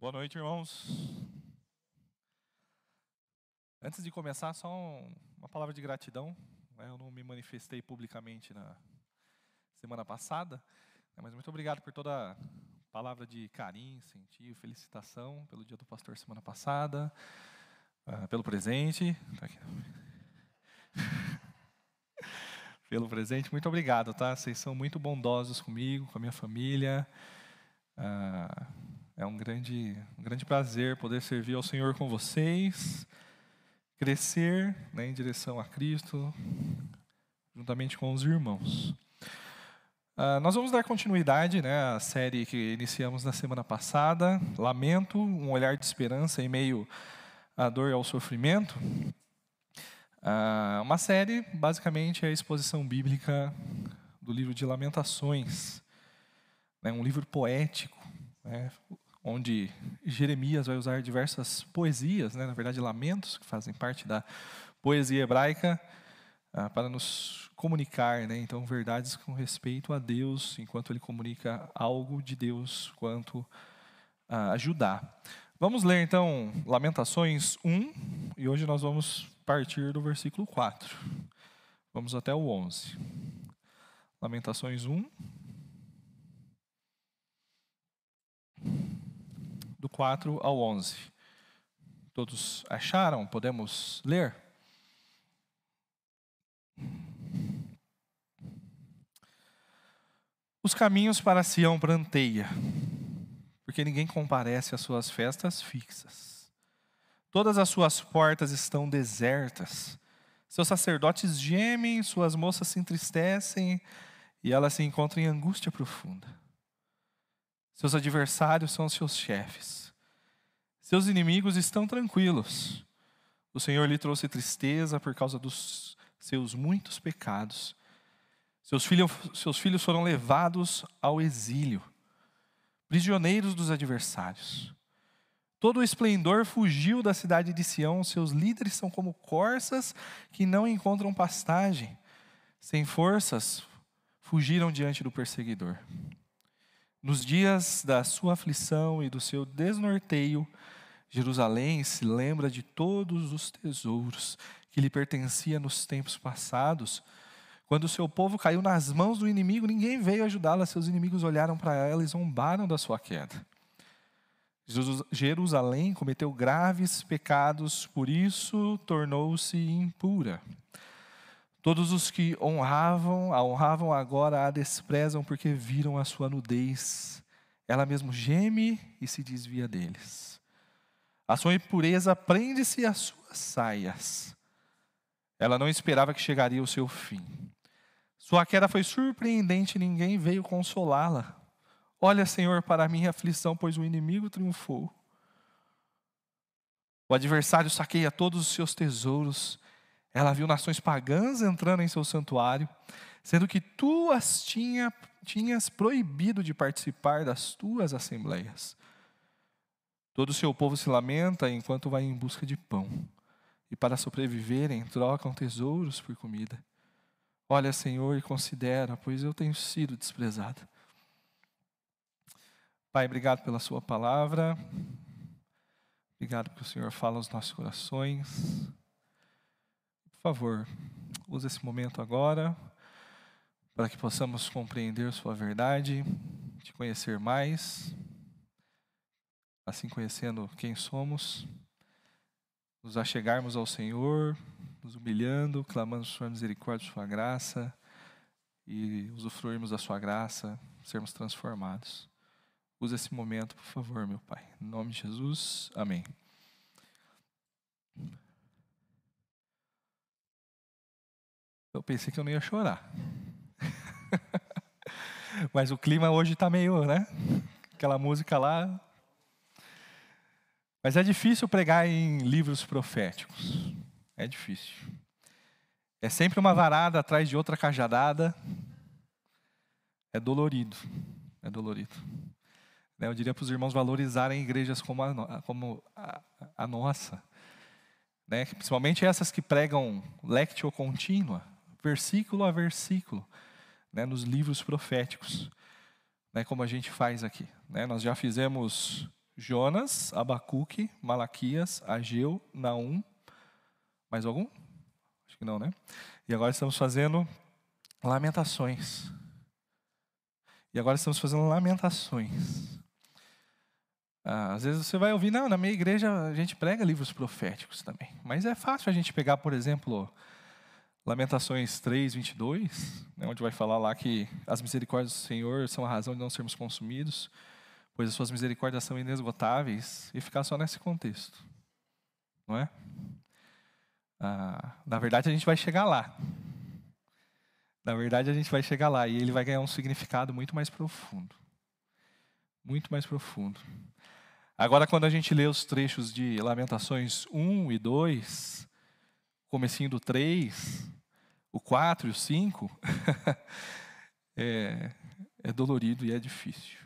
Boa noite, irmãos. Antes de começar, só um, uma palavra de gratidão. Né? Eu não me manifestei publicamente na semana passada, né? mas muito obrigado por toda a palavra de carinho, incentivo, felicitação pelo dia do pastor semana passada, uh, pelo presente. Tá pelo presente, muito obrigado, tá? Vocês são muito bondosos comigo, com a minha família. É um grande, um grande prazer poder servir ao Senhor com vocês, crescer né, em direção a Cristo, juntamente com os irmãos. Uh, nós vamos dar continuidade né, à série que iniciamos na semana passada, Lamento, um olhar de esperança em meio à dor e ao sofrimento. Uh, uma série, basicamente, é a exposição bíblica do livro de Lamentações, né, um livro poético. Né, onde Jeremias vai usar diversas poesias, né, na verdade lamentos, que fazem parte da poesia hebraica, ah, para nos comunicar, né, então, verdades com respeito a Deus, enquanto ele comunica algo de Deus quanto a Judá. Vamos ler então Lamentações 1, e hoje nós vamos partir do versículo 4. Vamos até o 11. Lamentações 1, do 4 ao 11. Todos acharam? Podemos ler? Os caminhos para Sião pranteia, porque ninguém comparece às suas festas fixas. Todas as suas portas estão desertas. Seus sacerdotes gemem, suas moças se entristecem e elas se encontram em angústia profunda. Seus adversários são seus chefes. Seus inimigos estão tranquilos. O Senhor lhe trouxe tristeza por causa dos seus muitos pecados. Seus filhos, seus filhos foram levados ao exílio, prisioneiros dos adversários. Todo o esplendor fugiu da cidade de Sião, seus líderes são como corças que não encontram pastagem. Sem forças, fugiram diante do perseguidor. Nos dias da sua aflição e do seu desnorteio, Jerusalém se lembra de todos os tesouros que lhe pertencia nos tempos passados. Quando o seu povo caiu nas mãos do inimigo, ninguém veio ajudá-la. Seus inimigos olharam para ela e zombaram da sua queda. Jerusalém cometeu graves pecados, por isso tornou-se impura. Todos os que honravam, a honravam agora a desprezam porque viram a sua nudez. Ela mesmo geme e se desvia deles. A sua impureza prende-se às suas saias. Ela não esperava que chegaria o seu fim. Sua queda foi surpreendente, e ninguém veio consolá-la. Olha, Senhor, para a minha aflição, pois o inimigo triunfou. O adversário saqueia todos os seus tesouros ela viu nações pagãs entrando em seu santuário, sendo que tu as tinha, tinhas proibido de participar das tuas assembleias. Todo o seu povo se lamenta enquanto vai em busca de pão, e para sobreviverem trocam tesouros por comida. Olha, Senhor, e considera, pois eu tenho sido desprezado. Pai, obrigado pela Sua palavra. Obrigado porque o Senhor fala aos nossos corações. Favor, use esse momento agora para que possamos compreender Sua verdade, te conhecer mais, assim conhecendo quem somos, nos achegarmos ao Senhor, nos humilhando, clamando Sua misericórdia, Sua graça e usufruirmos da Sua graça, sermos transformados. Use esse momento, por favor, meu Pai. Em nome de Jesus, amém. Eu pensei que eu não ia chorar. Mas o clima hoje está meio, né? Aquela música lá. Mas é difícil pregar em livros proféticos. É difícil. É sempre uma varada atrás de outra cajadada. É dolorido. É dolorido. Né, eu diria para os irmãos valorizarem igrejas como a, como a, a nossa. Né? Principalmente essas que pregam lectio contínua versículo a versículo, né, nos livros proféticos, né, como a gente faz aqui. Né? Nós já fizemos Jonas, Abacuque, Malaquias, Ageu, Naum. Mais algum? Acho que não, né? E agora estamos fazendo lamentações. E agora estamos fazendo lamentações. Ah, às vezes você vai ouvir, não, na minha igreja a gente prega livros proféticos também. Mas é fácil a gente pegar, por exemplo, Lamentações 3, 22, né, onde vai falar lá que as misericórdias do Senhor são a razão de não sermos consumidos, pois as suas misericórdias são inesgotáveis, e ficar só nesse contexto. Não é? Ah, na verdade, a gente vai chegar lá. Na verdade, a gente vai chegar lá e ele vai ganhar um significado muito mais profundo. Muito mais profundo. Agora, quando a gente lê os trechos de Lamentações 1 e 2, comecinho do 3, o 4 e o 5, é, é dolorido e é difícil.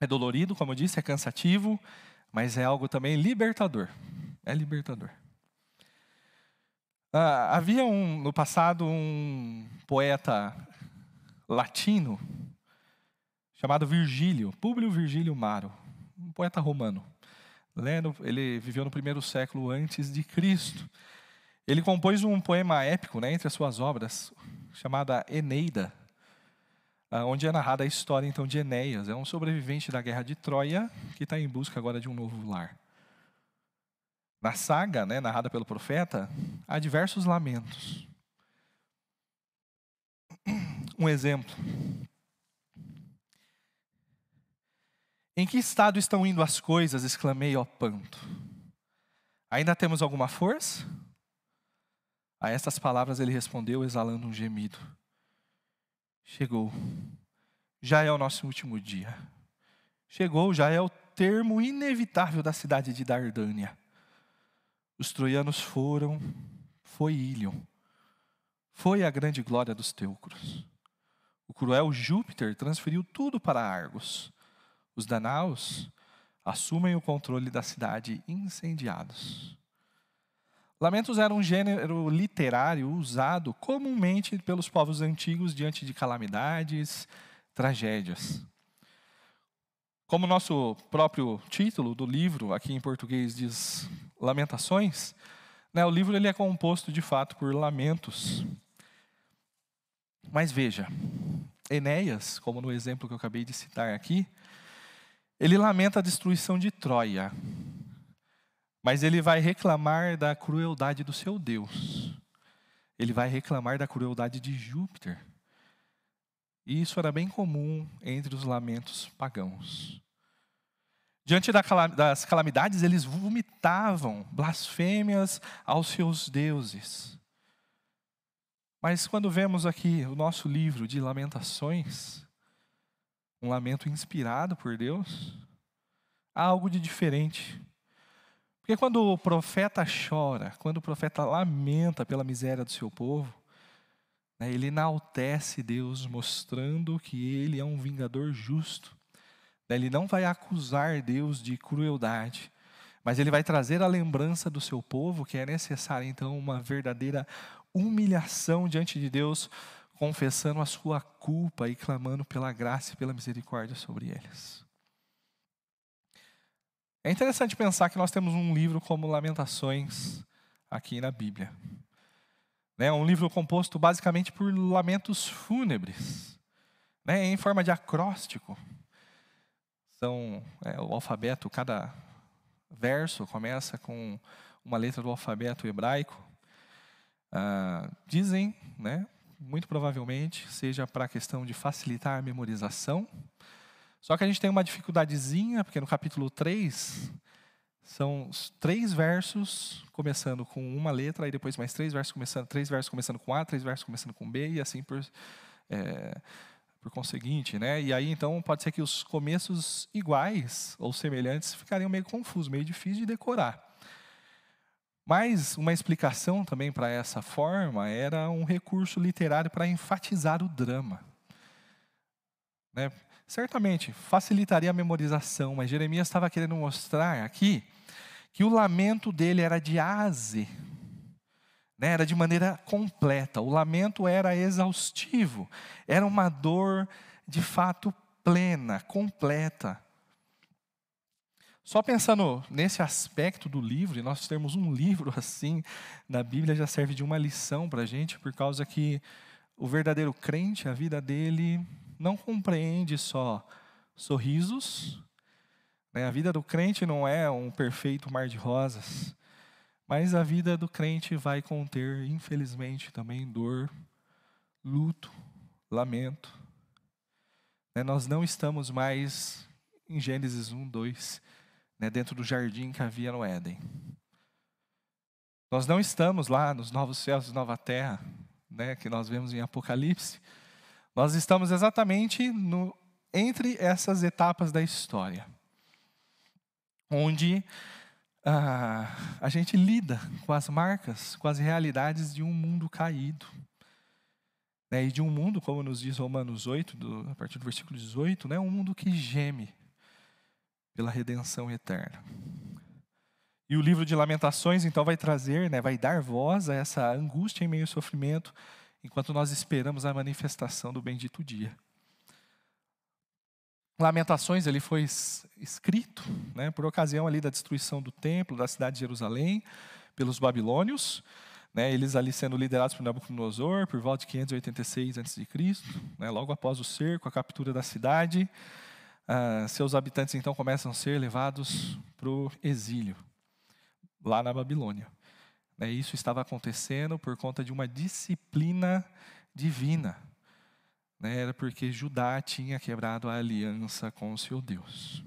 É dolorido, como eu disse, é cansativo, mas é algo também libertador. É libertador. Ah, havia um, no passado um poeta latino chamado Virgílio, Públio Virgílio Maro, um poeta romano. Ele viveu no primeiro século antes de Cristo. Ele compôs um poema épico né, entre as suas obras, chamada Eneida, ah, onde é narrada a história então de Enéas, é um sobrevivente da guerra de Troia que está em busca agora de um novo lar. Na saga, né, narrada pelo profeta, há diversos lamentos. Um exemplo. Em que estado estão indo as coisas? exclamei, ó panto. Ainda temos alguma força? A estas palavras ele respondeu, exalando um gemido: Chegou, já é o nosso último dia. Chegou, já é o termo inevitável da cidade de Dardânia. Os troianos foram, foi Ilion, foi a grande glória dos teucros. O cruel Júpiter transferiu tudo para Argos. Os danaus assumem o controle da cidade incendiados. Lamentos era um gênero literário usado comumente pelos povos antigos diante de calamidades, tragédias. Como nosso próprio título do livro, aqui em português, diz Lamentações, né, o livro ele é composto de fato por lamentos. Mas veja, Enéas, como no exemplo que eu acabei de citar aqui, ele lamenta a destruição de Troia, mas ele vai reclamar da crueldade do seu Deus. Ele vai reclamar da crueldade de Júpiter. E isso era bem comum entre os lamentos pagãos. Diante das calamidades, eles vomitavam blasfêmias aos seus deuses. Mas quando vemos aqui o nosso livro de Lamentações, um lamento inspirado por Deus, há algo de diferente. Porque quando o profeta chora, quando o profeta lamenta pela miséria do seu povo, né, ele enaltece Deus, mostrando que ele é um vingador justo. Né, ele não vai acusar Deus de crueldade, mas ele vai trazer a lembrança do seu povo que é necessária então uma verdadeira humilhação diante de Deus, confessando a sua culpa e clamando pela graça e pela misericórdia sobre eles. É interessante pensar que nós temos um livro como Lamentações aqui na Bíblia. É um livro composto basicamente por lamentos fúnebres, né, em forma de acróstico. São é, o alfabeto, cada verso começa com uma letra do alfabeto hebraico. Ah, dizem, né, muito provavelmente, seja para a questão de facilitar a memorização, só que a gente tem uma dificuldadezinha, porque no capítulo 3 são três versos começando com uma letra, e depois mais três versos começando, três versos começando com A, três versos começando com B, e assim por, é, por conseguinte. Né? E aí, então, pode ser que os começos iguais ou semelhantes ficariam meio confusos, meio difícil de decorar. Mas uma explicação também para essa forma era um recurso literário para enfatizar o drama. Né? Certamente facilitaria a memorização, mas Jeremias estava querendo mostrar aqui que o lamento dele era de ase, né, era de maneira completa. O lamento era exaustivo, era uma dor de fato plena, completa. Só pensando nesse aspecto do livro, e nós termos um livro assim na Bíblia já serve de uma lição para a gente, por causa que o verdadeiro crente, a vida dele não compreende só sorrisos, né? a vida do crente não é um perfeito mar de rosas, mas a vida do crente vai conter, infelizmente, também dor, luto, lamento. Né? Nós não estamos mais em Gênesis 1, 2, né, dentro do jardim que havia no Éden. Nós não estamos lá nos novos céus e nova terra, né, que nós vemos em Apocalipse. Nós estamos exatamente no, entre essas etapas da história, onde ah, a gente lida com as marcas, com as realidades de um mundo caído. Né, e de um mundo, como nos diz Romanos 8, do, a partir do versículo 18, né, um mundo que geme, pela redenção eterna. E o livro de Lamentações, então, vai trazer, né, vai dar voz a essa angústia em meio ao sofrimento, enquanto nós esperamos a manifestação do bendito dia. Lamentações ele foi escrito né, por ocasião ali da destruição do templo, da cidade de Jerusalém, pelos babilônios, né, eles ali sendo liderados por Nabucodonosor, por volta de 586 a.C., né, logo após o cerco, a captura da cidade, ah, seus habitantes então começam a ser levados para o exílio, lá na Babilônia. Né, isso estava acontecendo por conta de uma disciplina divina. Né, era porque Judá tinha quebrado a aliança com o seu Deus.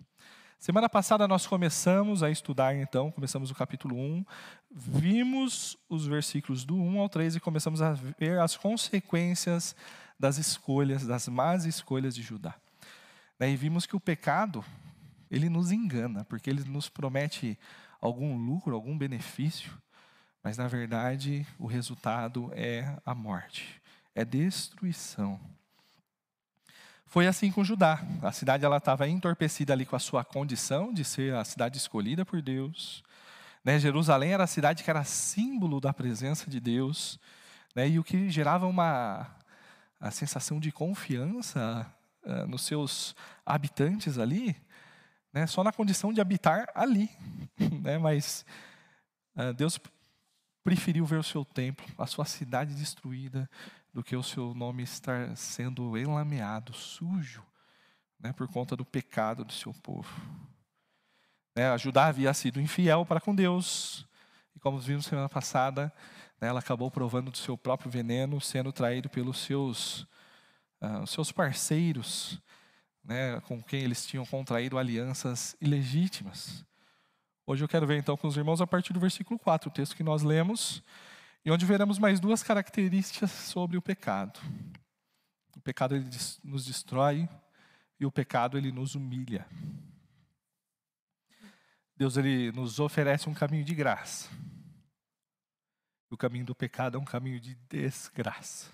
Semana passada nós começamos a estudar, então, começamos o capítulo 1, vimos os versículos do 1 ao 3 e começamos a ver as consequências das escolhas, das más escolhas de Judá. Daí vimos que o pecado, ele nos engana, porque ele nos promete algum lucro, algum benefício, mas na verdade o resultado é a morte, é destruição. Foi assim com Judá. A cidade ela estava entorpecida ali com a sua condição de ser a cidade escolhida por Deus. Né? Jerusalém era a cidade que era símbolo da presença de Deus, né? e o que gerava uma a sensação de confiança uh, nos seus habitantes ali, né, só na condição de habitar ali. Né, mas uh, Deus preferiu ver o seu templo, a sua cidade destruída, do que o seu nome estar sendo enlameado, sujo, né, por conta do pecado do seu povo. Né, a Judá havia sido infiel para com Deus, e como vimos semana passada, né, ela acabou provando do seu próprio veneno, sendo traído pelos seus os seus parceiros, né, com quem eles tinham contraído alianças ilegítimas. Hoje eu quero ver então com os irmãos a partir do versículo 4, o texto que nós lemos, e onde veremos mais duas características sobre o pecado. O pecado ele nos destrói e o pecado ele nos humilha. Deus ele nos oferece um caminho de graça. O caminho do pecado é um caminho de desgraça.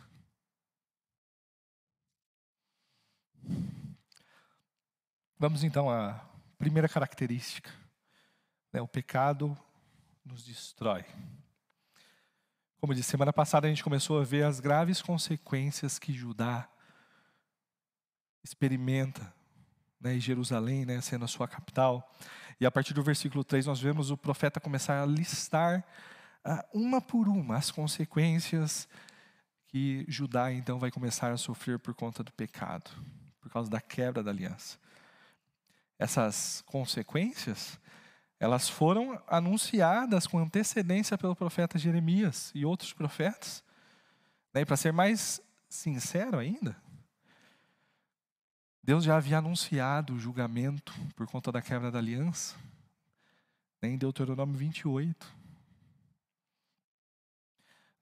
Vamos então à primeira característica. Né? O pecado nos destrói. Como disse, semana passada a gente começou a ver as graves consequências que Judá experimenta né, em Jerusalém, né, sendo a sua capital. E a partir do versículo 3 nós vemos o profeta começar a listar uh, uma por uma as consequências que Judá então vai começar a sofrer por conta do pecado, por causa da quebra da aliança essas consequências, elas foram anunciadas com antecedência pelo profeta Jeremias e outros profetas. Né? Para ser mais sincero ainda, Deus já havia anunciado o julgamento por conta da quebra da aliança, né? em Deuteronômio 28.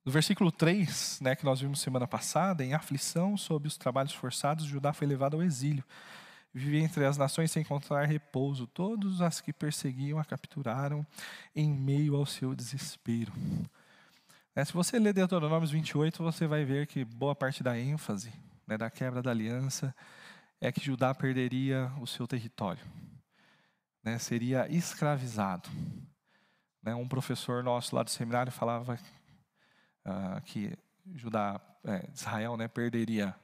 No versículo 3, né, que nós vimos semana passada, em aflição sob os trabalhos forçados, Judá foi levado ao exílio. Vivia entre as nações sem encontrar repouso. Todos as que perseguiam a capturaram em meio ao seu desespero. É, se você ler Deuteronômios 28, você vai ver que boa parte da ênfase né, da quebra da aliança é que Judá perderia o seu território, né, seria escravizado. Né, um professor nosso lá do seminário falava uh, que Judá, é, Israel, né, perderia,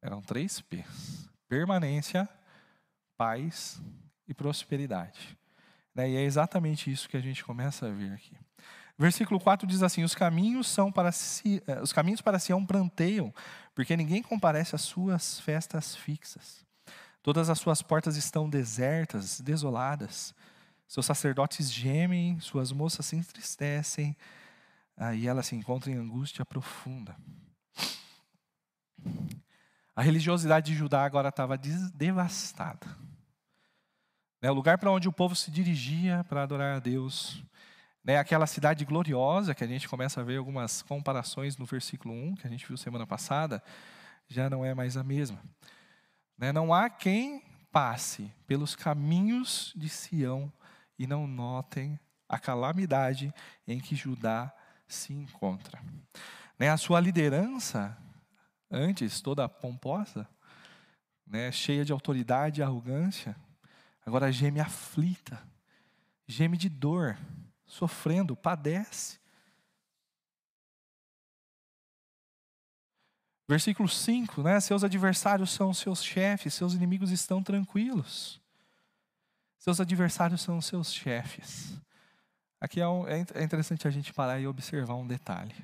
eram três P's, permanência, paz e prosperidade. Né? E é exatamente isso que a gente começa a ver aqui. Versículo 4 diz assim: Os caminhos são para si, eh, os caminhos para Sião planteiam, porque ninguém comparece às suas festas fixas. Todas as suas portas estão desertas, desoladas. Seus sacerdotes gemem, suas moças se entristecem, aí ela se encontra em angústia profunda. A religiosidade de Judá agora estava devastada. Né, o lugar para onde o povo se dirigia para adorar a Deus, né, aquela cidade gloriosa, que a gente começa a ver algumas comparações no versículo 1, que a gente viu semana passada, já não é mais a mesma. Né, não há quem passe pelos caminhos de Sião e não notem a calamidade em que Judá se encontra. Né, a sua liderança, antes toda pomposa, né, cheia de autoridade e arrogância, agora geme aflita, geme de dor, sofrendo, padece. Versículo 5, né? Seus adversários são seus chefes, seus inimigos estão tranquilos. Seus adversários são seus chefes. Aqui é, um, é, é interessante a gente parar e observar um detalhe.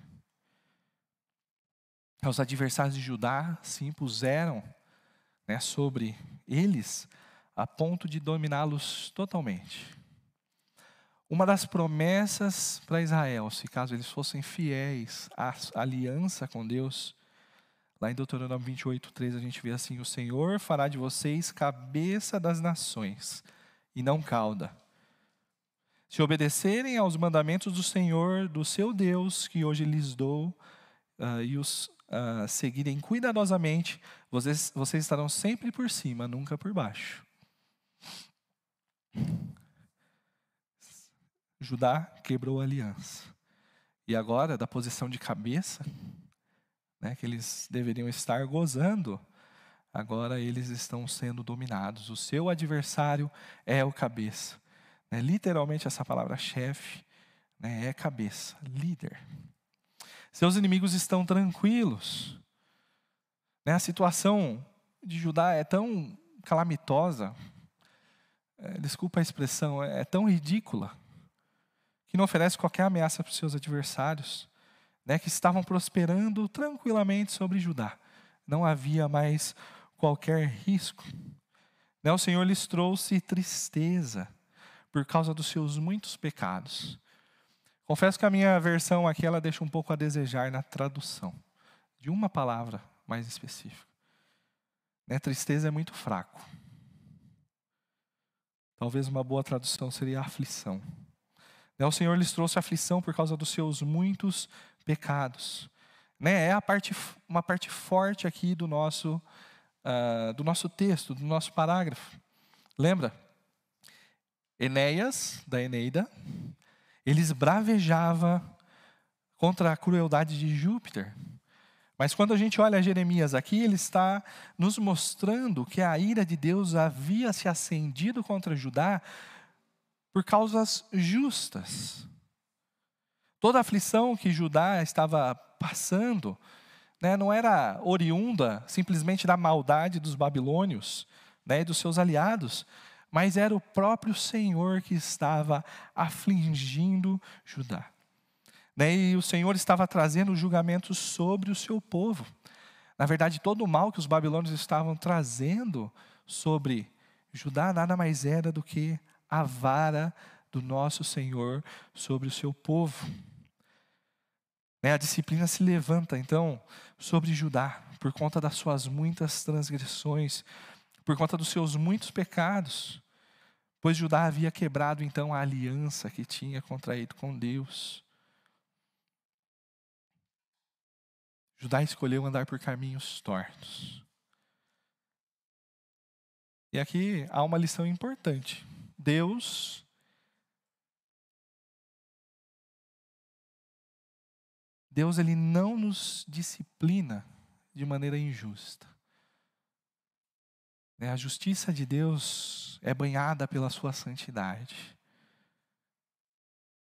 Os adversários de Judá se impuseram né, sobre eles a ponto de dominá-los totalmente. Uma das promessas para Israel, se caso eles fossem fiéis à aliança com Deus, lá em Deuteronômio 28, 3, a gente vê assim: O Senhor fará de vocês cabeça das nações e não cauda se obedecerem aos mandamentos do Senhor, do seu Deus, que hoje lhes dou, uh, e os uh, seguirem cuidadosamente, vocês, vocês estarão sempre por cima, nunca por baixo. Judá quebrou a aliança. E agora, da posição de cabeça, né, que eles deveriam estar gozando, agora eles estão sendo dominados. O seu adversário é o cabeça. Né? Literalmente, essa palavra chefe né, é cabeça, líder. Seus inimigos estão tranquilos. Né? A situação de Judá é tão calamitosa, é, desculpa a expressão, é, é tão ridícula, que não oferece qualquer ameaça para os seus adversários, né, que estavam prosperando tranquilamente sobre Judá. Não havia mais qualquer risco. Né, o Senhor lhes trouxe tristeza por causa dos seus muitos pecados. Confesso que a minha versão aqui ela deixa um pouco a desejar na tradução, de uma palavra mais específica. Né, tristeza é muito fraco. Talvez uma boa tradução seria aflição. Né, o Senhor lhes trouxe aflição por causa dos seus muitos pecados. Né, é a parte, uma parte forte aqui do nosso, uh, do nosso texto, do nosso parágrafo. Lembra? Enéas, da Eneida, ele esbravejava contra a crueldade de Júpiter. Mas quando a gente olha Jeremias aqui, ele está nos mostrando que a ira de Deus havia se acendido contra Judá por causas justas. Toda a aflição que Judá estava passando né, não era oriunda simplesmente da maldade dos babilônios né, e dos seus aliados, mas era o próprio Senhor que estava afligindo Judá. E o Senhor estava trazendo julgamentos sobre o seu povo. Na verdade, todo o mal que os babilônios estavam trazendo sobre Judá nada mais era do que a vara do nosso Senhor sobre o seu povo. Né, a disciplina se levanta, então, sobre Judá, por conta das suas muitas transgressões, por conta dos seus muitos pecados, pois Judá havia quebrado então a aliança que tinha contraído com Deus. Judá escolheu andar por caminhos tortos. E aqui há uma lição importante. Deus Deus ele não nos disciplina de maneira injusta. Né, a justiça de Deus é banhada pela sua santidade.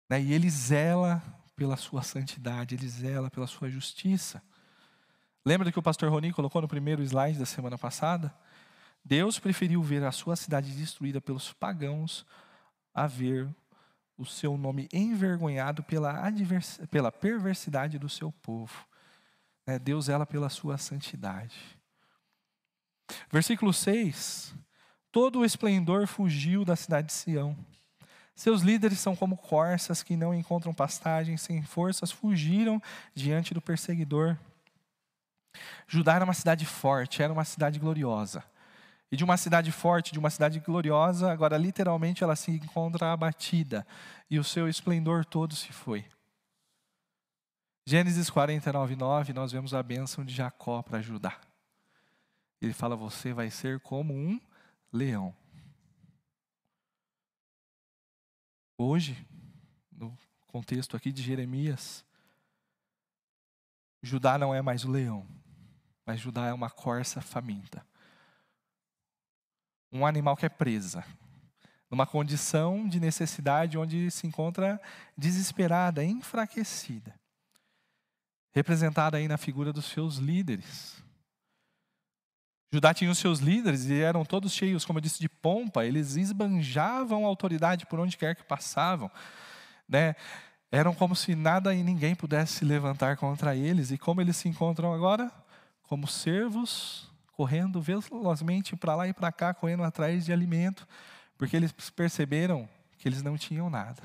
Né, e Ele zela pela sua santidade, Ele zela pela sua justiça. Lembra que o pastor Roni colocou no primeiro slide da semana passada? Deus preferiu ver a sua cidade destruída pelos pagãos a ver o seu nome envergonhado pela, pela perversidade do seu povo. É, Deus ela pela sua santidade. Versículo 6. Todo o esplendor fugiu da cidade de Sião. Seus líderes são como corças que não encontram pastagem, sem forças, fugiram diante do perseguidor. Judá era uma cidade forte, era uma cidade gloriosa. E de uma cidade forte, de uma cidade gloriosa, agora literalmente ela se encontra abatida e o seu esplendor todo se foi. Gênesis 49, 9, nós vemos a bênção de Jacó para Judá. Ele fala: Você vai ser como um leão. Hoje, no contexto aqui de Jeremias, Judá não é mais o leão, mas Judá é uma corça faminta. Um animal que é presa, numa condição de necessidade onde se encontra desesperada, enfraquecida. Representada aí na figura dos seus líderes. Judá tinha os seus líderes e eram todos cheios, como eu disse, de pompa, eles esbanjavam autoridade por onde quer que passavam. Né? Eram como se nada e ninguém pudesse se levantar contra eles. E como eles se encontram agora? Como servos, correndo velozmente para lá e para cá, correndo atrás de alimento, porque eles perceberam que eles não tinham nada.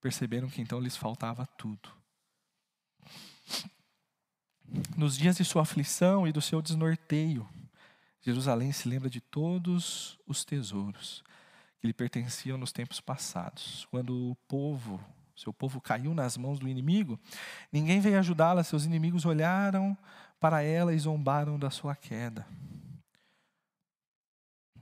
Perceberam que então lhes faltava tudo. Nos dias de sua aflição e do seu desnorteio, Jerusalém se lembra de todos os tesouros que lhe pertenciam nos tempos passados. Quando o povo, seu povo caiu nas mãos do inimigo, ninguém veio ajudá-la, seus inimigos olharam para ela e zombaram da sua queda.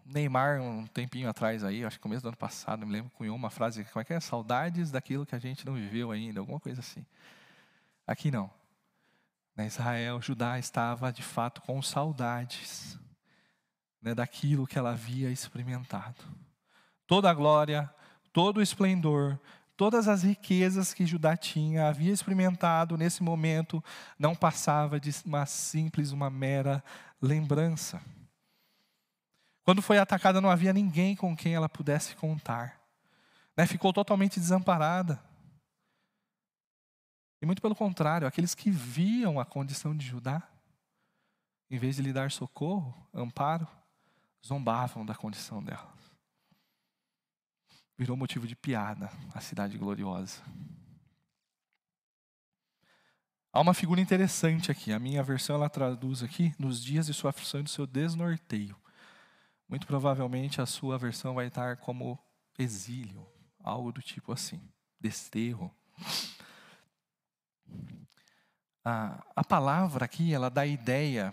Neymar, um tempinho atrás aí, acho que começo do ano passado, me lembro, cunhou uma frase, como é que é? Saudades daquilo que a gente não viveu ainda, alguma coisa assim. Aqui não. Na Israel, Judá estava de fato com saudades né, daquilo que ela havia experimentado. Toda a glória, todo o esplendor, todas as riquezas que Judá tinha, havia experimentado nesse momento, não passava de uma simples, uma mera lembrança. Quando foi atacada, não havia ninguém com quem ela pudesse contar. Né? Ficou totalmente desamparada. E muito pelo contrário, aqueles que viam a condição de Judá, em vez de lhe dar socorro, amparo, zombavam da condição dela. Virou motivo de piada a cidade gloriosa. Há uma figura interessante aqui. A minha versão ela traduz aqui nos dias de sua aflição e do seu desnorteio. Muito provavelmente a sua versão vai estar como exílio, algo do tipo assim, desterro. A, a palavra aqui, ela dá a ideia,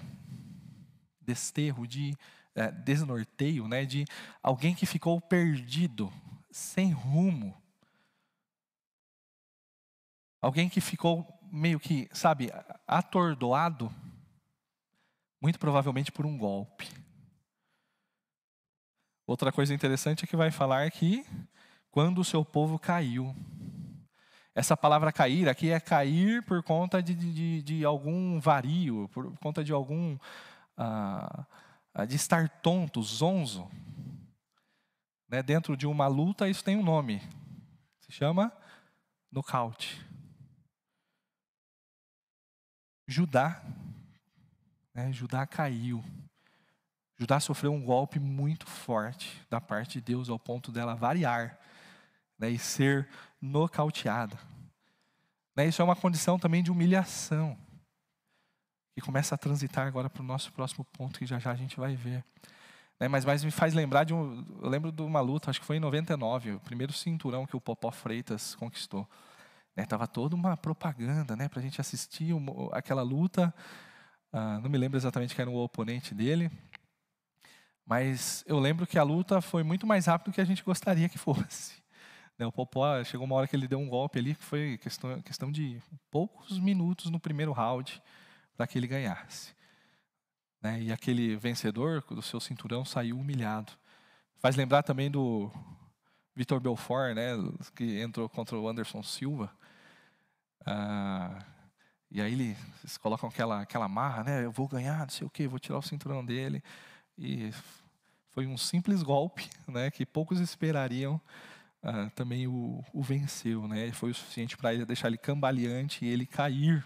desterro, de é, desnorteio, né, de alguém que ficou perdido, sem rumo. Alguém que ficou meio que, sabe, atordoado, muito provavelmente por um golpe. Outra coisa interessante é que vai falar que quando o seu povo caiu, essa palavra cair aqui é cair por conta de, de, de algum vario, por conta de algum. Ah, de estar tonto, zonzo. Né? Dentro de uma luta, isso tem um nome. Se chama nocaute. Judá. Né? Judá caiu. Judá sofreu um golpe muito forte da parte de Deus ao ponto dela variar né, e ser nocauteada. Né, isso é uma condição também de humilhação, que começa a transitar agora para o nosso próximo ponto, que já já a gente vai ver. Né, mas, mas me faz lembrar de um. Eu lembro de uma luta, acho que foi em 99, o primeiro cinturão que o Popó Freitas conquistou. Né, toda uma propaganda né, para a gente assistir uma, aquela luta. Ah, não me lembro exatamente quem era o oponente dele, mas eu lembro que a luta foi muito mais rápido do que a gente gostaria que fosse. O Popó, chegou uma hora que ele deu um golpe ali, que foi questão, questão de poucos minutos no primeiro round para que ele ganhasse. Né, e aquele vencedor do seu cinturão saiu humilhado. Faz lembrar também do Vitor Belfort, né, que entrou contra o Anderson Silva. Ah, e aí eles colocam aquela, aquela marra, né? Eu vou ganhar, não sei o quê, vou tirar o cinturão dele. e foi um simples golpe, né, que poucos esperariam, uh, também o, o, venceu, né, foi o suficiente para deixar ele cambaleante e ele cair.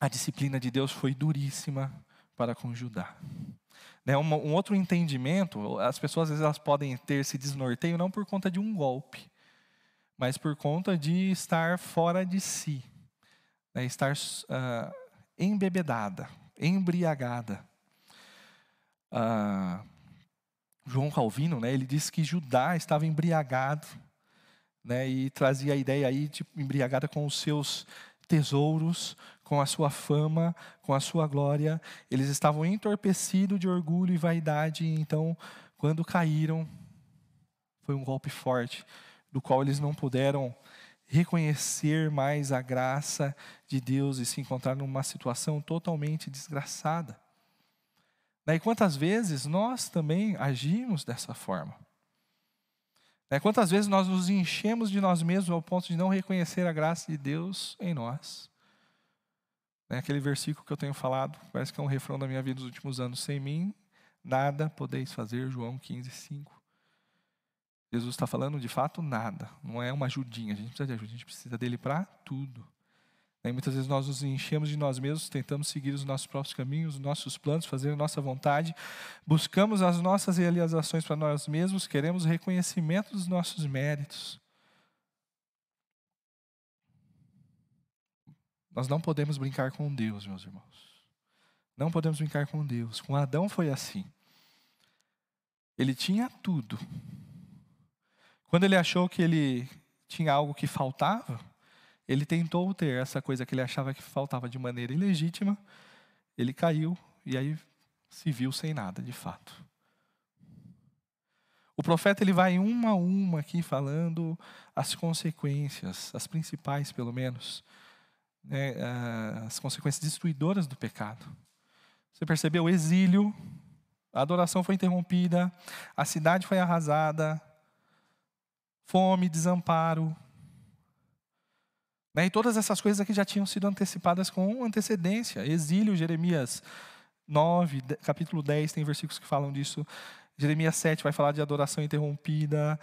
A disciplina de Deus foi duríssima para com Judá. Né, um, um outro entendimento, as pessoas às vezes elas podem ter esse desnorteio não por conta de um golpe, mas por conta de estar fora de si, né, estar uh, embebedada, embriagada. Uh, João Calvino, né, ele disse que Judá estava embriagado, né, e trazia a ideia aí de embriagada com os seus tesouros, com a sua fama, com a sua glória. Eles estavam entorpecidos de orgulho e vaidade, então, quando caíram, foi um golpe forte, do qual eles não puderam reconhecer mais a graça de Deus e se encontrar numa situação totalmente desgraçada. E quantas vezes nós também agimos dessa forma? Quantas vezes nós nos enchemos de nós mesmos ao ponto de não reconhecer a graça de Deus em nós? É aquele versículo que eu tenho falado, parece que é um refrão da minha vida dos últimos anos. Sem mim, nada podeis fazer, João 15, 5. Jesus está falando de fato nada, não é uma ajudinha, a gente precisa de ajuda, a gente precisa dele para tudo. E muitas vezes nós nos enchemos de nós mesmos, tentamos seguir os nossos próprios caminhos, os nossos planos, fazer a nossa vontade, buscamos as nossas realizações para nós mesmos, queremos reconhecimento dos nossos méritos. Nós não podemos brincar com Deus, meus irmãos. Não podemos brincar com Deus. Com Adão foi assim. Ele tinha tudo. Quando ele achou que ele tinha algo que faltava, ele tentou ter essa coisa que ele achava que faltava de maneira ilegítima, ele caiu e aí se viu sem nada, de fato. O profeta ele vai uma a uma aqui falando as consequências, as principais pelo menos, né, as consequências destruidoras do pecado. Você percebeu o exílio, a adoração foi interrompida, a cidade foi arrasada, fome, desamparo? E todas essas coisas aqui já tinham sido antecipadas com antecedência. Exílio, Jeremias 9, capítulo 10, tem versículos que falam disso. Jeremias 7 vai falar de adoração interrompida.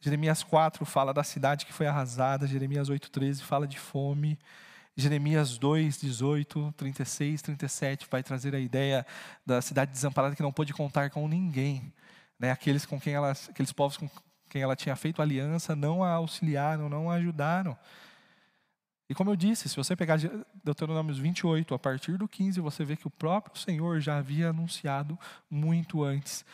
Jeremias 4 fala da cidade que foi arrasada. Jeremias 8, 13 fala de fome. Jeremias 2, 18, 36, 37 vai trazer a ideia da cidade desamparada que não pôde contar com ninguém. Né? Aqueles, com quem ela, aqueles povos com quem ela tinha feito aliança não a auxiliaram, não a ajudaram. E como eu disse, se você pegar Deuteronômio 28, a partir do 15, você vê que o próprio Senhor já havia anunciado muito antes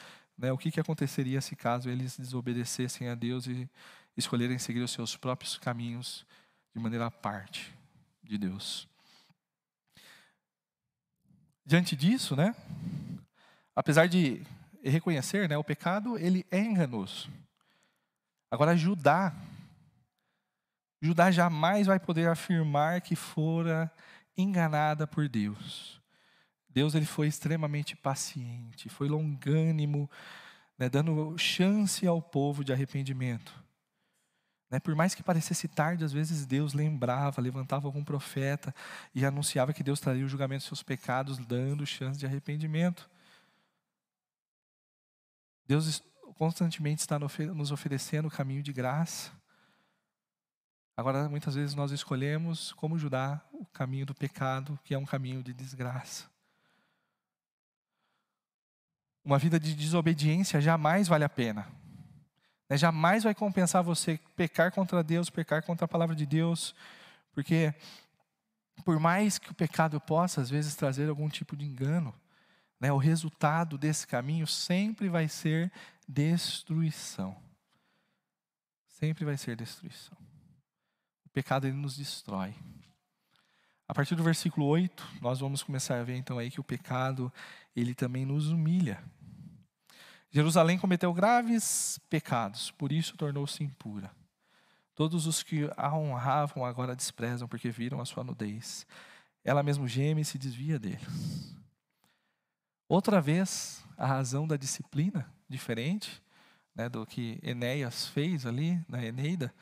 né, o que, que aconteceria se caso eles desobedecessem a Deus e escolherem seguir os seus próprios caminhos de maneira à parte de Deus. Diante disso, né, apesar de reconhecer, né, o pecado ele é enganoso. Agora Judá Judá jamais vai poder afirmar que fora enganada por Deus. Deus ele foi extremamente paciente, foi longânimo, né, dando chance ao povo de arrependimento. Né, por mais que parecesse tarde, às vezes Deus lembrava, levantava algum profeta e anunciava que Deus traria o julgamento dos seus pecados, dando chance de arrependimento. Deus constantemente está nos oferecendo o caminho de graça. Agora, muitas vezes nós escolhemos, como Judá, o caminho do pecado, que é um caminho de desgraça. Uma vida de desobediência jamais vale a pena. Né? Jamais vai compensar você pecar contra Deus, pecar contra a palavra de Deus, porque por mais que o pecado possa às vezes trazer algum tipo de engano, né, o resultado desse caminho sempre vai ser destruição. Sempre vai ser destruição. O pecado ele nos destrói. A partir do versículo 8, nós vamos começar a ver então aí que o pecado, ele também nos humilha. Jerusalém cometeu graves pecados, por isso tornou-se impura. Todos os que a honravam agora desprezam, porque viram a sua nudez. Ela mesmo geme e se desvia deles. Outra vez, a razão da disciplina, diferente né, do que Enéas fez ali na Eneida,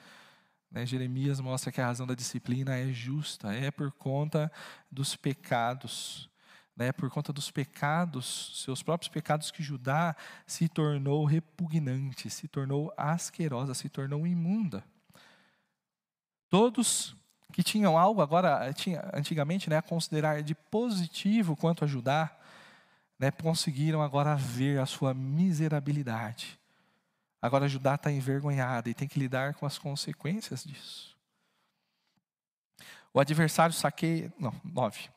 né, Jeremias mostra que a razão da disciplina é justa, é por conta dos pecados. né, por conta dos pecados, seus próprios pecados, que Judá se tornou repugnante, se tornou asquerosa, se tornou imunda. Todos que tinham algo agora, tinha, antigamente, né, a considerar de positivo quanto a Judá, né, conseguiram agora ver a sua miserabilidade. Agora Judá está envergonhada e tem que lidar com as consequências disso. O adversário saqueia. Não, nove.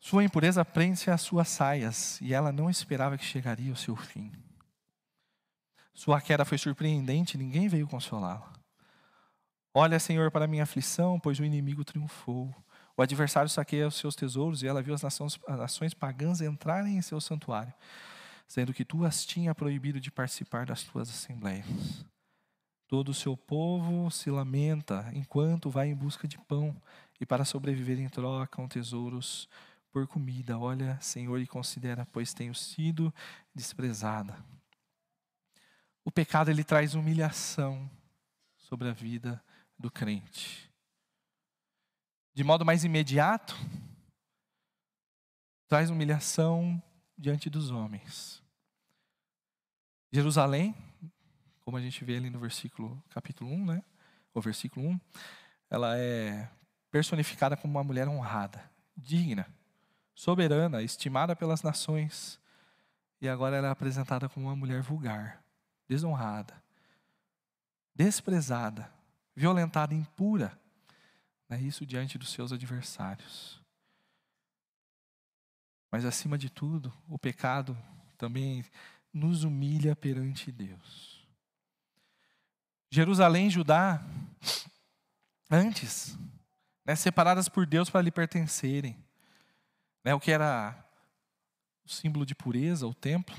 Sua impureza prende-se às suas saias, e ela não esperava que chegaria o seu fim. Sua queda foi surpreendente, ninguém veio consolá-la. Olha, Senhor, para minha aflição, pois o inimigo triunfou. O adversário saqueia os seus tesouros, e ela viu as nações, as nações pagãs entrarem em seu santuário, sendo que tu as tinha proibido de participar das tuas assembleias. Todo o seu povo se lamenta enquanto vai em busca de pão, e para sobreviver em trocam tesouros por comida. Olha, Senhor, e considera, pois tenho sido desprezada. O pecado ele traz humilhação sobre a vida do crente. De modo mais imediato, traz humilhação diante dos homens. Jerusalém, como a gente vê ali no versículo capítulo 1, né? O versículo 1, ela é personificada como uma mulher honrada, digna, soberana, estimada pelas nações, e agora ela é apresentada como uma mulher vulgar, desonrada, desprezada, violentada, impura. Né? Isso diante dos seus adversários. Mas acima de tudo, o pecado também nos humilha perante Deus. Jerusalém e Judá, antes, né, separadas por Deus para lhe pertencerem, né, o que era o símbolo de pureza, o templo,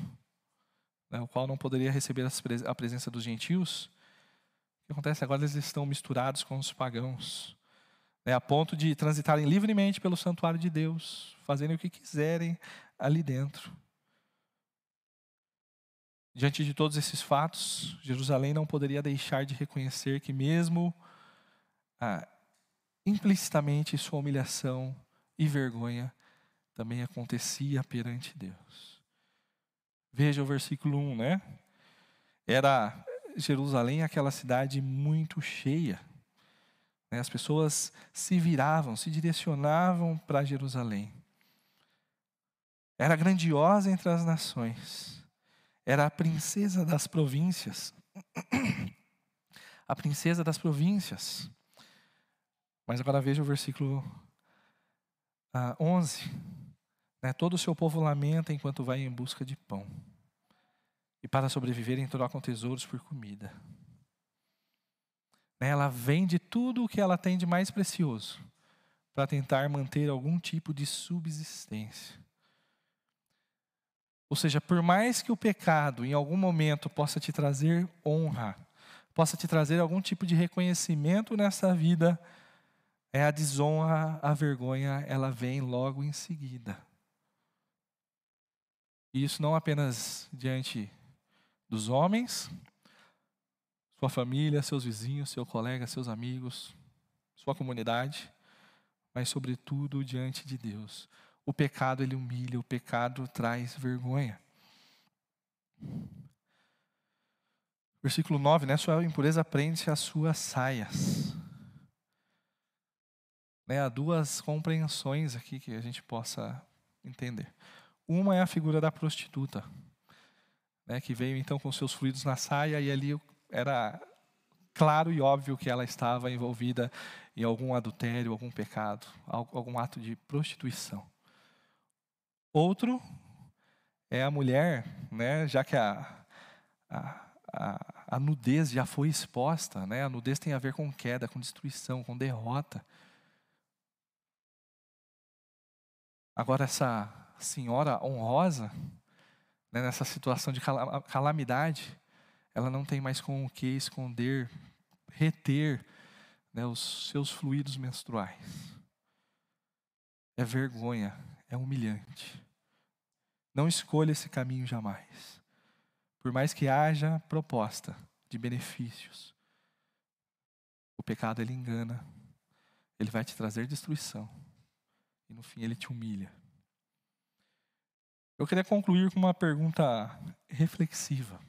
né, o qual não poderia receber a presença dos gentios. O que acontece agora? Eles estão misturados com os pagãos, né, a ponto de transitarem livremente pelo santuário de Deus, fazerem o que quiserem ali dentro. Diante de todos esses fatos, Jerusalém não poderia deixar de reconhecer que, mesmo ah, implicitamente, sua humilhação e vergonha também acontecia perante Deus. Veja o versículo 1, né? Era Jerusalém aquela cidade muito cheia. Né? As pessoas se viravam, se direcionavam para Jerusalém. Era grandiosa entre as nações. Era a princesa das províncias. A princesa das províncias. Mas agora veja o versículo 11. Ah, né? Todo o seu povo lamenta enquanto vai em busca de pão. E para sobreviverem trocam tesouros por comida. Né? Ela vende tudo o que ela tem de mais precioso para tentar manter algum tipo de subsistência. Ou seja, por mais que o pecado em algum momento possa te trazer honra, possa te trazer algum tipo de reconhecimento nessa vida, é a desonra, a vergonha, ela vem logo em seguida. E isso não apenas diante dos homens, sua família, seus vizinhos, seu colega, seus amigos, sua comunidade, mas sobretudo diante de Deus. O pecado ele humilha, o pecado traz vergonha. Versículo 9, né? Sua impureza prende-se às suas saias. Né, há duas compreensões aqui que a gente possa entender. Uma é a figura da prostituta, né, que veio então com seus fluidos na saia e ali era claro e óbvio que ela estava envolvida em algum adultério, algum pecado, algum ato de prostituição. Outro é a mulher, né, já que a, a, a, a nudez já foi exposta, né, a nudez tem a ver com queda, com destruição, com derrota. Agora, essa senhora honrosa, né, nessa situação de calamidade, ela não tem mais com o que esconder, reter né, os seus fluidos menstruais. É vergonha, é humilhante. Não escolha esse caminho jamais. Por mais que haja proposta de benefícios, o pecado ele engana, ele vai te trazer destruição e no fim ele te humilha. Eu queria concluir com uma pergunta reflexiva.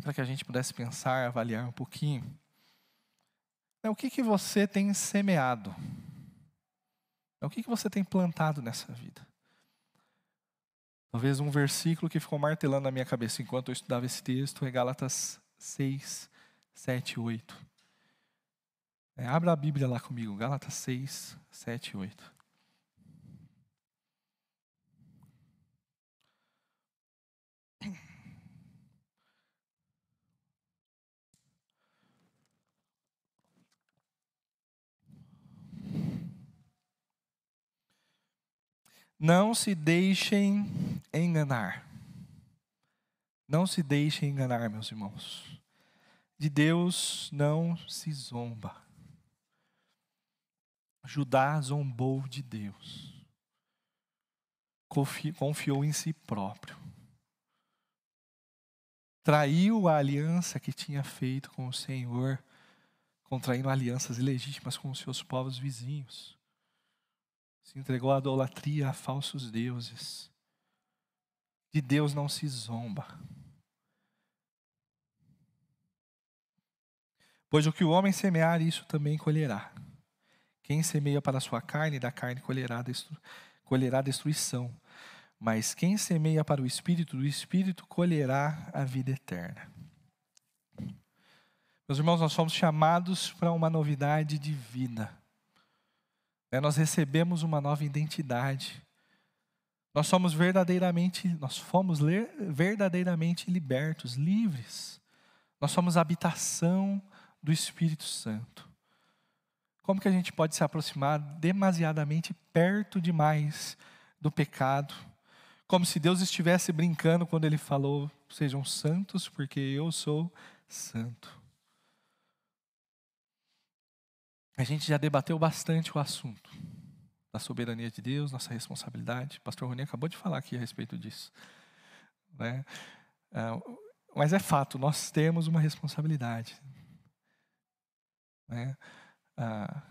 Para que a gente pudesse pensar, avaliar um pouquinho. É, o que, que você tem semeado? É, o que, que você tem plantado nessa vida? Talvez um versículo que ficou martelando na minha cabeça enquanto eu estudava esse texto é Gálatas 6, 7 e 8. É, abra a Bíblia lá comigo, Gálatas 6, 7 e 8. Não se deixem enganar. Não se deixem enganar, meus irmãos. De Deus não se zomba. Judá zombou de Deus. Confiou em si próprio. Traiu a aliança que tinha feito com o Senhor, contraindo alianças ilegítimas com os seus povos vizinhos se entregou à idolatria, a falsos deuses. De Deus não se zomba. Pois o que o homem semear, isso também colherá. Quem semeia para a sua carne, da carne colherá, destru... colherá destruição. Mas quem semeia para o Espírito, do Espírito colherá a vida eterna. Meus irmãos, nós somos chamados para uma novidade de vida. Né, nós recebemos uma nova identidade. Nós somos verdadeiramente, nós fomos verdadeiramente libertos, livres. Nós somos habitação do Espírito Santo. Como que a gente pode se aproximar demasiadamente perto demais do pecado? Como se Deus estivesse brincando quando ele falou: "Sejam santos, porque eu sou santo". A gente já debateu bastante o assunto da soberania de Deus, nossa responsabilidade. O pastor Rony acabou de falar aqui a respeito disso. Né? Ah, mas é fato, nós temos uma responsabilidade. Né? Ah,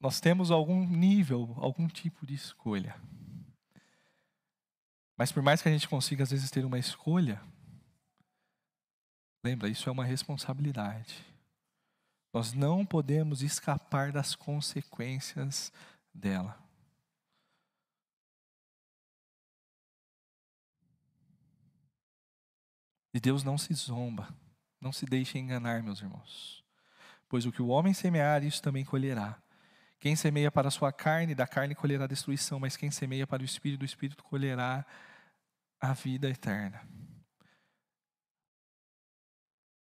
nós temos algum nível, algum tipo de escolha. Mas por mais que a gente consiga, às vezes, ter uma escolha, lembra, isso é uma responsabilidade. Nós não podemos escapar das consequências dela. E Deus não se zomba, não se deixe enganar, meus irmãos. Pois o que o homem semear, isso também colherá. Quem semeia para a sua carne, da carne colherá destruição, mas quem semeia para o espírito, do espírito colherá a vida eterna.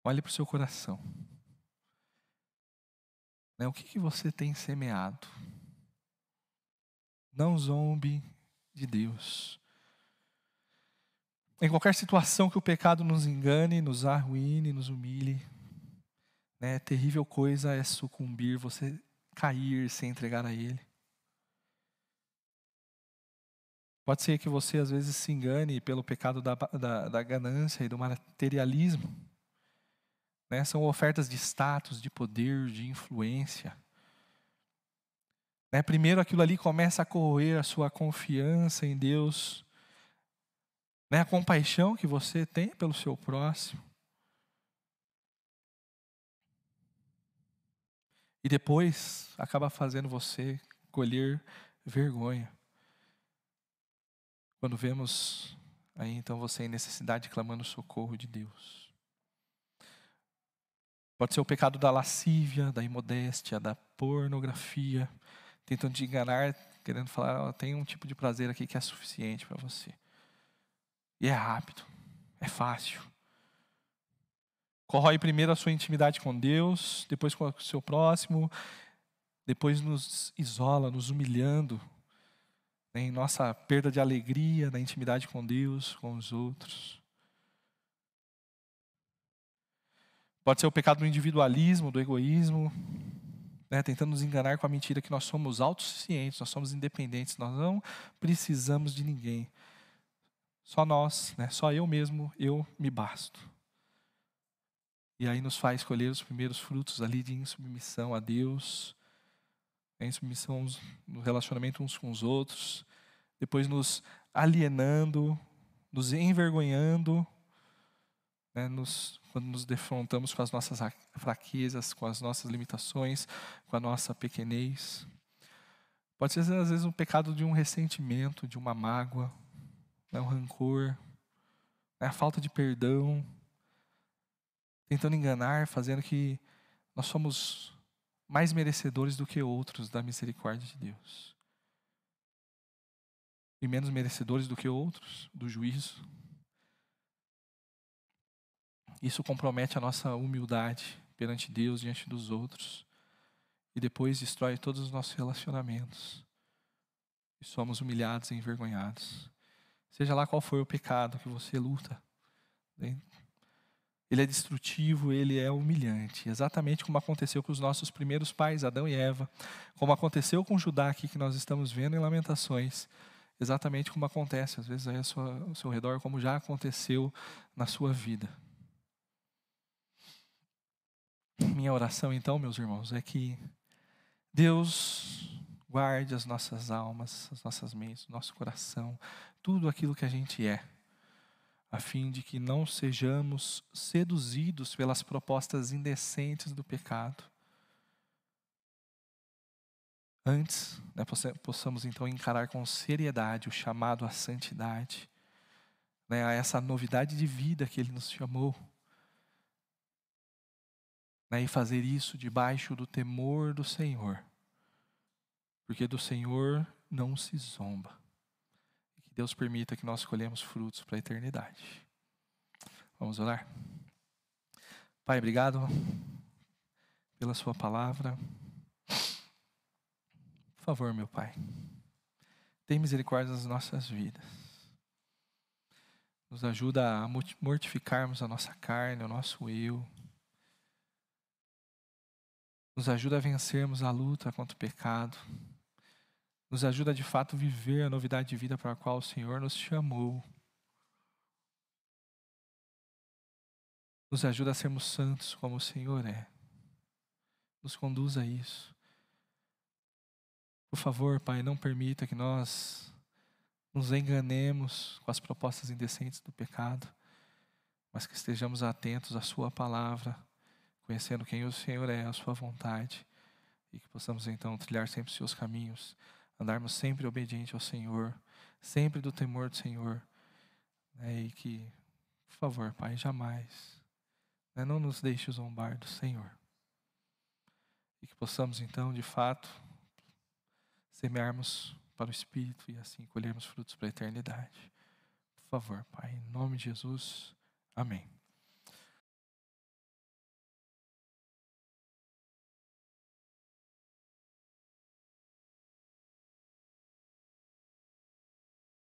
Olhe para o seu coração. Né? O que, que você tem semeado? Não zombe de Deus. Em qualquer situação que o pecado nos engane, nos arruine, nos humilhe, né, terrível coisa é sucumbir, você cair sem entregar a Ele. Pode ser que você às vezes se engane pelo pecado da, da, da ganância e do materialismo. Né? São ofertas de status, de poder, de influência. Né? Primeiro aquilo ali começa a corroer a sua confiança em Deus, né? a compaixão que você tem pelo seu próximo. E depois acaba fazendo você colher vergonha. Quando vemos aí então você em necessidade clamando socorro de Deus. Pode ser o pecado da lascívia, da imodéstia, da pornografia, tentando te enganar, querendo falar, oh, tem um tipo de prazer aqui que é suficiente para você. E é rápido, é fácil. Corrói primeiro a sua intimidade com Deus, depois com o seu próximo, depois nos isola, nos humilhando né, em nossa perda de alegria, da intimidade com Deus, com os outros. Pode ser o pecado do individualismo, do egoísmo, né, tentando nos enganar com a mentira que nós somos autossuficientes, nós somos independentes, nós não precisamos de ninguém. Só nós, né, só eu mesmo, eu me basto. E aí nos faz colher os primeiros frutos ali de insubmissão a Deus, em submissão no relacionamento uns com os outros, depois nos alienando, nos envergonhando, né, nos, quando nos defrontamos com as nossas fraquezas, com as nossas limitações, com a nossa pequenez. Pode ser, às vezes, um pecado de um ressentimento, de uma mágoa, né, um rancor, né, a falta de perdão, tentando enganar, fazendo que nós somos mais merecedores do que outros da misericórdia de Deus. E menos merecedores do que outros do juízo. Isso compromete a nossa humildade perante Deus, diante dos outros. E depois destrói todos os nossos relacionamentos. E somos humilhados e envergonhados. Seja lá qual for o pecado que você luta. Né? Ele é destrutivo, ele é humilhante. Exatamente como aconteceu com os nossos primeiros pais, Adão e Eva. Como aconteceu com Judá aqui, que nós estamos vendo em Lamentações. Exatamente como acontece, às vezes, aí ao seu redor, como já aconteceu na sua vida. Minha oração, então, meus irmãos, é que Deus guarde as nossas almas, as nossas mentes, nosso coração, tudo aquilo que a gente é a fim de que não sejamos seduzidos pelas propostas indecentes do pecado. Antes, né, possamos então encarar com seriedade o chamado à santidade, né, a essa novidade de vida que Ele nos chamou, né, e fazer isso debaixo do temor do Senhor, porque do Senhor não se zomba. Deus permita que nós escolhemos frutos para a eternidade. Vamos orar? Pai, obrigado pela Sua palavra. Por favor, meu Pai, tem misericórdia das nossas vidas. Nos ajuda a mortificarmos a nossa carne, o nosso eu. Nos ajuda a vencermos a luta contra o pecado. Nos ajuda de fato a viver a novidade de vida para a qual o Senhor nos chamou. Nos ajuda a sermos santos como o Senhor é. Nos conduza a isso. Por favor, Pai, não permita que nós nos enganemos com as propostas indecentes do pecado, mas que estejamos atentos à Sua palavra, conhecendo quem o Senhor é, a Sua vontade, e que possamos então trilhar sempre os Seus caminhos andarmos sempre obediente ao Senhor, sempre do temor do Senhor. Né, e que, por favor, Pai, jamais né, não nos deixe zombar do Senhor. E que possamos, então, de fato, semearmos para o Espírito e assim colhermos frutos para a eternidade. Por favor, Pai, em nome de Jesus. Amém.